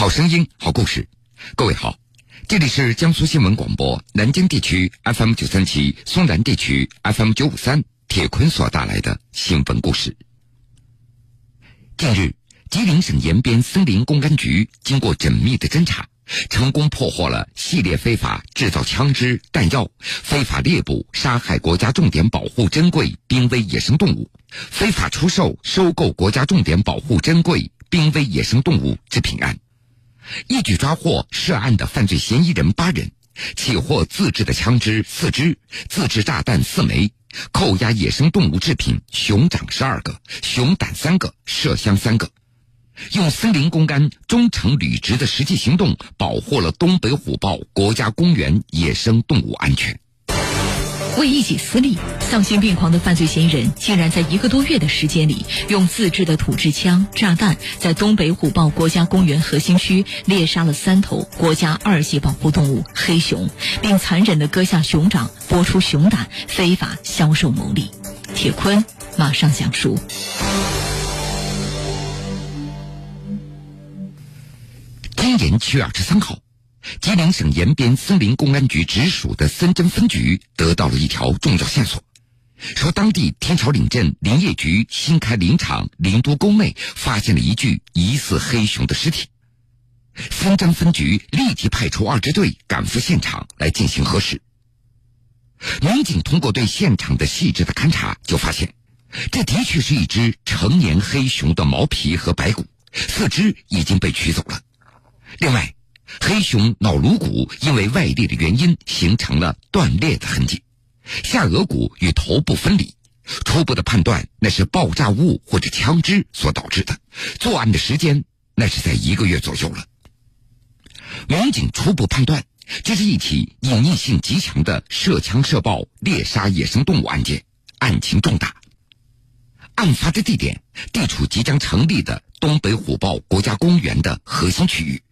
好声音，好故事。各位好，这里是江苏新闻广播南京地区 FM 九三七、松南地区 FM 九五三。铁坤所带来的新闻故事。近日，吉林省延边森林公安局经过缜密的侦查，成功破获了系列非法制造枪支、弹药、非法猎捕、杀害国家重点保护珍贵濒危野生动物、非法出售、收购国家重点保护珍贵濒危野生动物制品案。一举抓获涉案的犯罪嫌疑人八人，起获自制的枪支四支、自制炸弹四枚，扣押野生动物制品熊掌十二个、熊胆三个、麝香三个，用森林公安忠诚履职的实际行动，保护了东北虎豹国家公园野生动物安全。为一己私利，丧心病狂的犯罪嫌疑人竟然在一个多月的时间里，用自制的土制枪、炸弹，在东北虎豹国家公园核心区猎杀了三头国家二级保护动物黑熊，并残忍地割下熊掌，剥出熊胆，非法销售牟利。铁坤马上讲述。今年七月二十三号。吉林省延边森林公安局直属的森真分局得到了一条重要线索，说当地天桥岭镇林业局新开林场林都沟内发现了一具疑似黑熊的尸体。森真分局立即派出二支队赶赴现场来进行核实。民警通过对现场的细致的勘查，就发现，这的确是一只成年黑熊的毛皮和白骨，四肢已经被取走了。另外。黑熊脑颅骨因为外力的原因形成了断裂的痕迹，下颚骨与头部分离，初步的判断那是爆炸物或者枪支所导致的。作案的时间那是在一个月左右了。民警初步判断，这是一起隐匿性极强的涉枪涉爆猎杀野生动物案件，案情重大。案发的地点地处即将成立的东北虎豹国家公园的核心区域。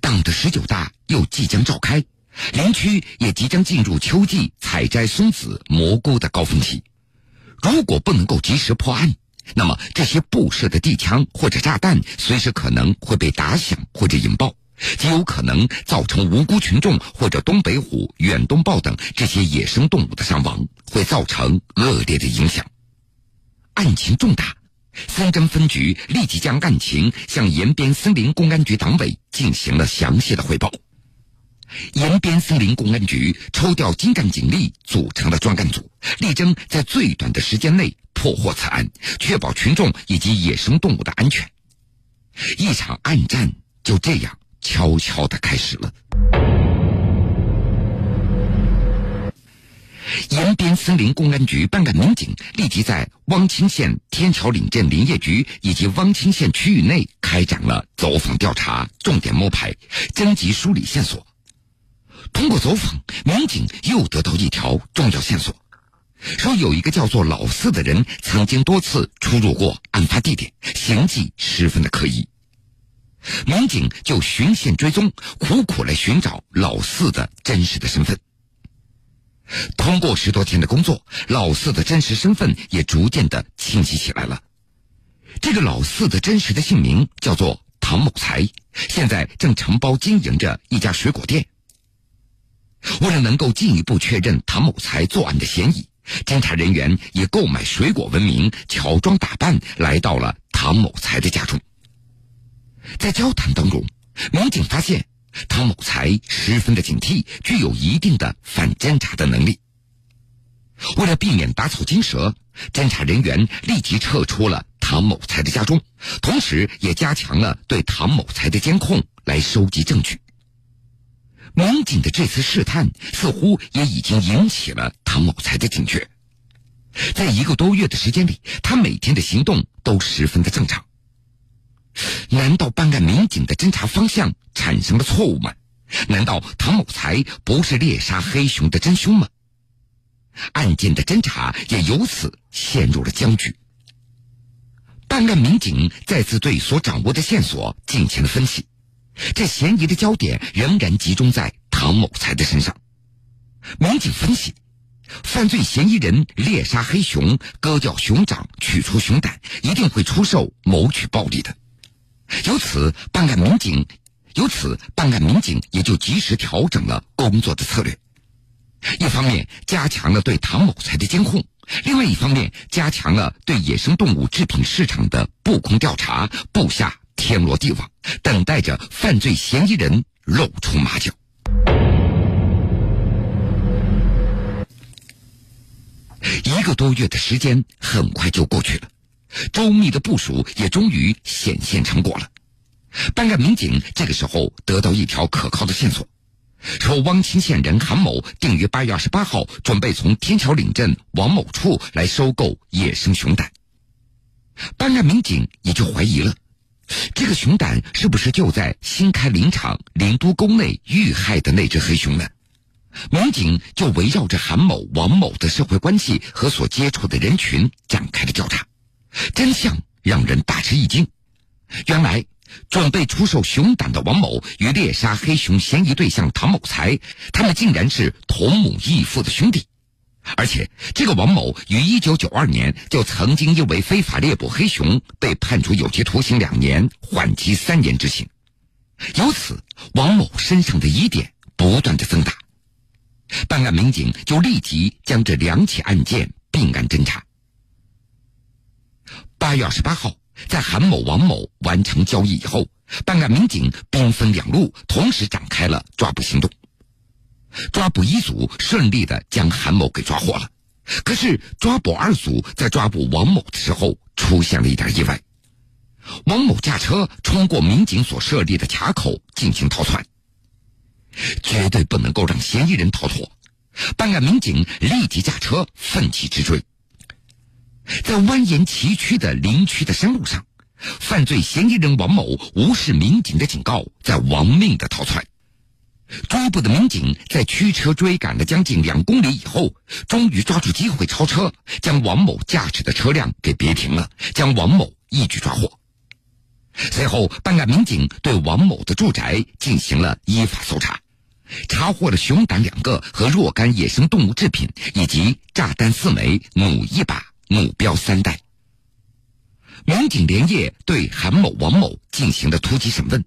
党的十九大又即将召开，林区也即将进入秋季采摘松子、蘑菇的高峰期。如果不能够及时破案，那么这些布设的地枪或者炸弹随时可能会被打响或者引爆，极有可能造成无辜群众或者东北虎、远东豹等这些野生动物的伤亡，会造成恶劣的影响。案情重大。三真分局立即将案情向延边森林公安局党委进行了详细的汇报。延边森林公安局抽调精干警力组成了专案组，力争在最短的时间内破获此案，确保群众以及野生动物的安全。一场暗战就这样悄悄的开始了。延边森林公安局办案民警立即在汪清县天桥岭镇林业局以及汪清县区域内开展了走访调查，重点摸排，征集梳理线索。通过走访，民警又得到一条重要线索，说有一个叫做老四的人曾经多次出入过案发地点，行迹十分的可疑。民警就循线追踪，苦苦来寻找老四的真实的身份。通过十多天的工作，老四的真实身份也逐渐的清晰起来了。这个老四的真实的姓名叫做唐某才，现在正承包经营着一家水果店。为了能够进一步确认唐某才作案的嫌疑，侦查人员以购买水果闻名，乔装打扮来到了唐某才的家中。在交谈当中，民警发现。唐某才十分的警惕，具有一定的反侦查的能力。为了避免打草惊蛇，侦查人员立即撤出了唐某才的家中，同时也加强了对唐某才的监控，来收集证据。民警的这次试探似乎也已经引起了唐某才的警觉。在一个多月的时间里，他每天的行动都十分的正常。难道办案民警的侦查方向产生了错误吗？难道唐某才不是猎杀黑熊的真凶吗？案件的侦查也由此陷入了僵局。办案民警再次对所掌握的线索进行了分析，这嫌疑的焦点仍然集中在唐某才的身上。民警分析，犯罪嫌疑人猎杀黑熊、割掉熊掌、取出熊胆，一定会出售谋取暴利的。由此，办案民警由此办案民警也就及时调整了工作的策略。一方面加强了对唐某才的监控，另外一方面加强了对野生动物制品市场的布控调查，布下天罗地网，等待着犯罪嫌疑人露出马脚。一个多月的时间很快就过去了，周密的部署也终于显现成果了。办案民警这个时候得到一条可靠的线索。说汪清县人韩某定于八月二十八号准备从天桥岭镇王某处来收购野生熊胆，办案民警也就怀疑了，这个熊胆是不是就在新开林场林都沟内遇害的那只黑熊呢？民警就围绕着韩某、王某的社会关系和所接触的人群展开了调查，真相让人大吃一惊，原来。准备出售熊胆的王某与猎杀黑熊嫌疑对象唐某才，他们竟然是同母异父的兄弟，而且这个王某于一九九二年就曾经因为非法猎捕黑熊被判处有期徒刑两年，缓期三年执行。由此，王某身上的疑点不断的增大，办案民警就立即将这两起案件并案侦查。八月二十八号。在韩某、王某完成交易以后，办案民警兵分两路，同时展开了抓捕行动。抓捕一组顺利的将韩某给抓获了，可是抓捕二组在抓捕王某的时候出现了一点意外。王某驾车冲过民警所设立的卡口进行逃窜，绝对不能够让嫌疑人逃脱。办案民警立即驾车奋起直追。在蜿蜒崎岖的林区的山路上，犯罪嫌疑人王某无视民警的警告，在亡命的逃窜。追捕的民警在驱车追赶了将近两公里以后，终于抓住机会超车，将王某驾驶的车辆给别停了，将王某一举抓获。随后，办案民警对王某的住宅进行了依法搜查，查获了熊胆两个和若干野生动物制品，以及炸弹四枚、弩一把。目标三代，民警连夜对韩某、王某进行了突击审问。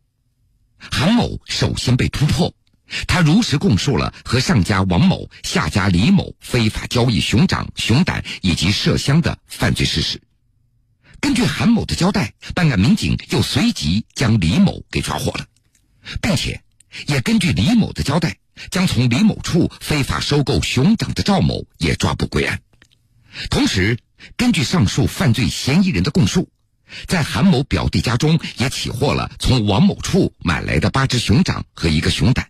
韩某首先被突破，他如实供述了和上家王某、下家李某非法交易熊掌、熊胆以及麝香的犯罪事实。根据韩某的交代，办案民警又随即将李某给抓获了，并且也根据李某的交代，将从李某处非法收购熊掌的赵某也抓捕归案，同时。根据上述犯罪嫌疑人的供述，在韩某表弟家中也起获了从王某处买来的八只熊掌和一个熊胆，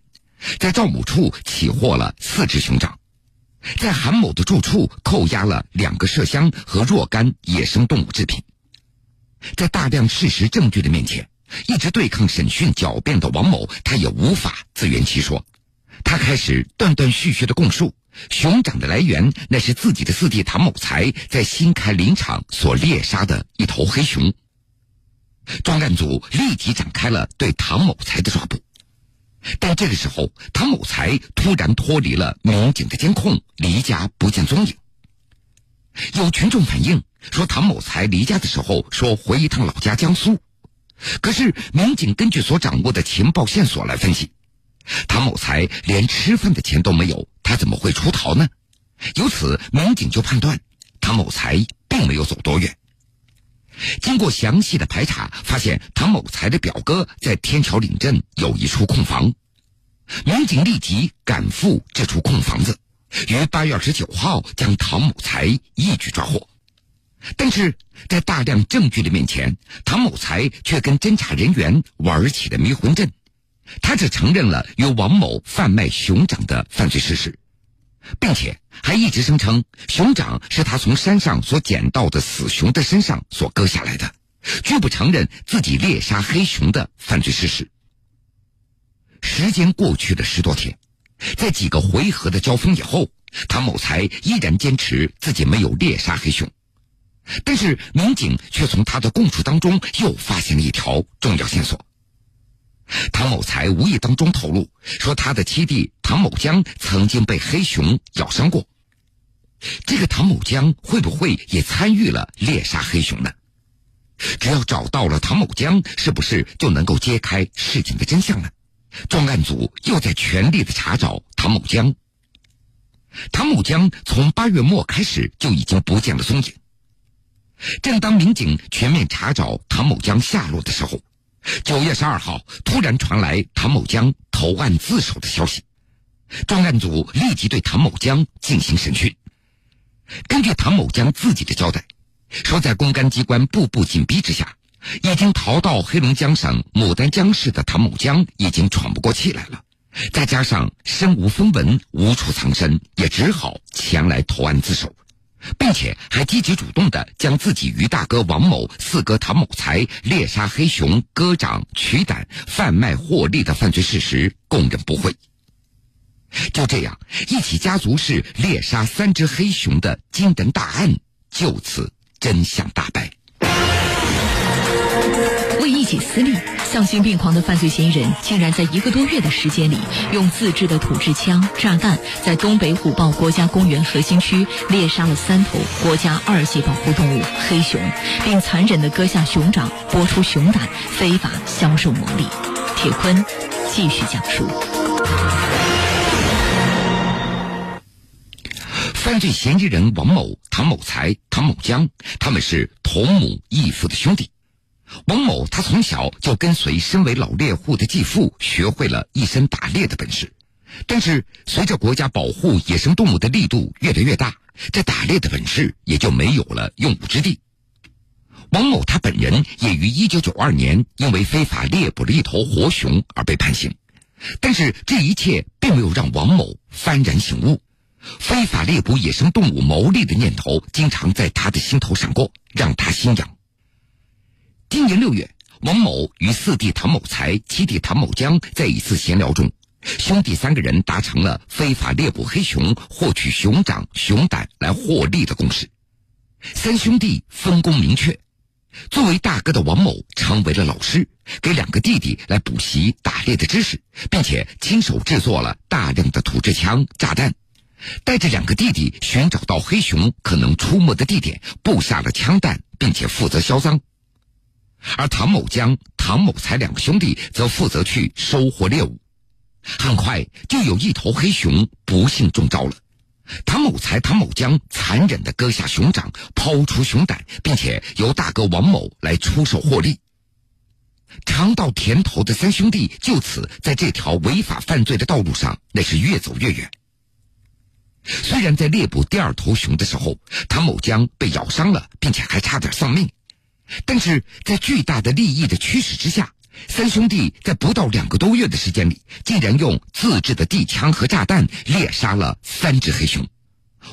在赵某处起获了四只熊掌，在韩某的住处扣押了两个麝香和若干野生动物制品。在大量事实证据的面前，一直对抗审讯狡辩的王某，他也无法自圆其说，他开始断断续续的供述。熊掌的来源，那是自己的四弟唐某才在新开林场所猎杀的一头黑熊。专案组立即展开了对唐某才的抓捕，但这个时候，唐某才突然脱离了民警的监控，离家不见踪影。有群众反映说，唐某才离家的时候说回一趟老家江苏，可是民警根据所掌握的情报线索来分析。唐某才连吃饭的钱都没有，他怎么会出逃呢？由此，民警就判断唐某才并没有走多远。经过详细的排查，发现唐某才的表哥在天桥岭镇有一处空房，民警立即赶赴这处空房子，于八月二十九号将唐某才一举抓获。但是在大量证据的面前，唐某才却跟侦查人员玩起了迷魂阵。他只承认了与王某贩卖熊掌的犯罪事实，并且还一直声称熊掌是他从山上所捡到的死熊的身上所割下来的，拒不承认自己猎杀黑熊的犯罪事实。时间过去了十多天，在几个回合的交锋以后，唐某才依然坚持自己没有猎杀黑熊，但是民警却从他的供述当中又发现了一条重要线索。唐某才无意当中透露说，他的七弟唐某江曾经被黑熊咬伤过。这个唐某江会不会也参与了猎杀黑熊呢？只要找到了唐某江，是不是就能够揭开事情的真相呢？专案组又在全力的查找唐某江。唐某江从八月末开始就已经不见了踪影。正当民警全面查找唐某江下落的时候，九月十二号突然传来唐某江投案自首的消息。专案组立即对唐某江进行审讯。根据唐某江自己的交代，说在公安机关步步紧逼之下，已经逃到黑龙江省牡丹江市的唐某江已经喘不过气来了。再加上身无分文、无处藏身，也只好前来投案自首，并且还积极主动的将自己与大哥王某、四哥唐某才猎杀黑熊、割掌取胆、贩卖获利的犯罪事实供认不讳。就这样，一起家族式猎杀三只黑熊的惊人大案就此真相大白。为一己私利，丧心病狂的犯罪嫌疑人竟然在一个多月的时间里，用自制的土制枪、炸弹，在东北虎豹国家公园核心区猎杀了三头国家二级保护动物黑熊，并残忍地割下熊掌，剥出熊胆，非法销售牟利。铁坤继续讲述。犯罪嫌疑人王某、唐某才、唐某江，他们是同母异父的兄弟。王某他从小就跟随身为老猎户的继父，学会了一身打猎的本事。但是随着国家保护野生动物的力度越来越大，这打猎的本事也就没有了用武之地。王某他本人也于1992年因为非法猎捕了一头活熊而被判刑，但是这一切并没有让王某幡然醒悟。非法猎捕野生动物牟利的念头经常在他的心头闪过，让他心痒。今年六月，王某与四弟唐某才、七弟唐某江在一次闲聊中，兄弟三个人达成了非法猎捕黑熊、获取熊掌、熊胆来获利的共识。三兄弟分工明确，作为大哥的王某成为了老师，给两个弟弟来补习打猎的知识，并且亲手制作了大量的土制枪、炸弹。带着两个弟弟寻找到黑熊可能出没的地点，布下了枪弹，并且负责销赃。而唐某江、唐某才两个兄弟则负责去收获猎物。很快就有一头黑熊不幸中招了。唐某才、唐某江残忍地割下熊掌，抛出熊胆，并且由大哥王某来出手获利。尝到甜头的三兄弟就此在这条违法犯罪的道路上，那是越走越远。虽然在猎捕第二头熊的时候，唐某江被咬伤了，并且还差点丧命，但是在巨大的利益的驱使之下，三兄弟在不到两个多月的时间里，竟然用自制的地枪和炸弹猎杀了三只黑熊。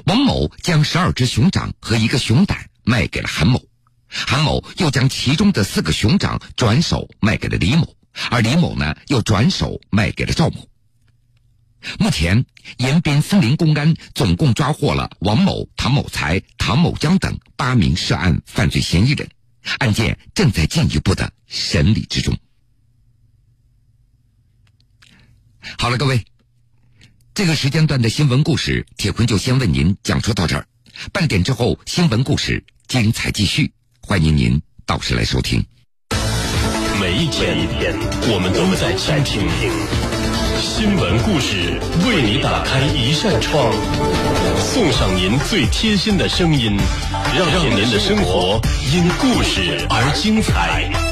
王某将十二只熊掌和一个熊胆卖给了韩某，韩某又将其中的四个熊掌转手卖给了李某，而李某呢，又转手卖给了赵某。目前，延边森林公安总共抓获了王某、唐某才、唐某江等八名涉案犯罪嫌疑人，案件正在进一步的审理之中。好了，各位，这个时间段的新闻故事，铁坤就先为您讲述到这儿。半点之后，新闻故事精彩继续，欢迎您到时来收听。每一天，我们都在倾听。新闻故事为你打开一扇窗，送上您最贴心的声音，让您的生活因故事而精彩。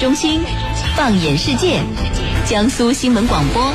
中心，放眼世界，江苏新闻广播。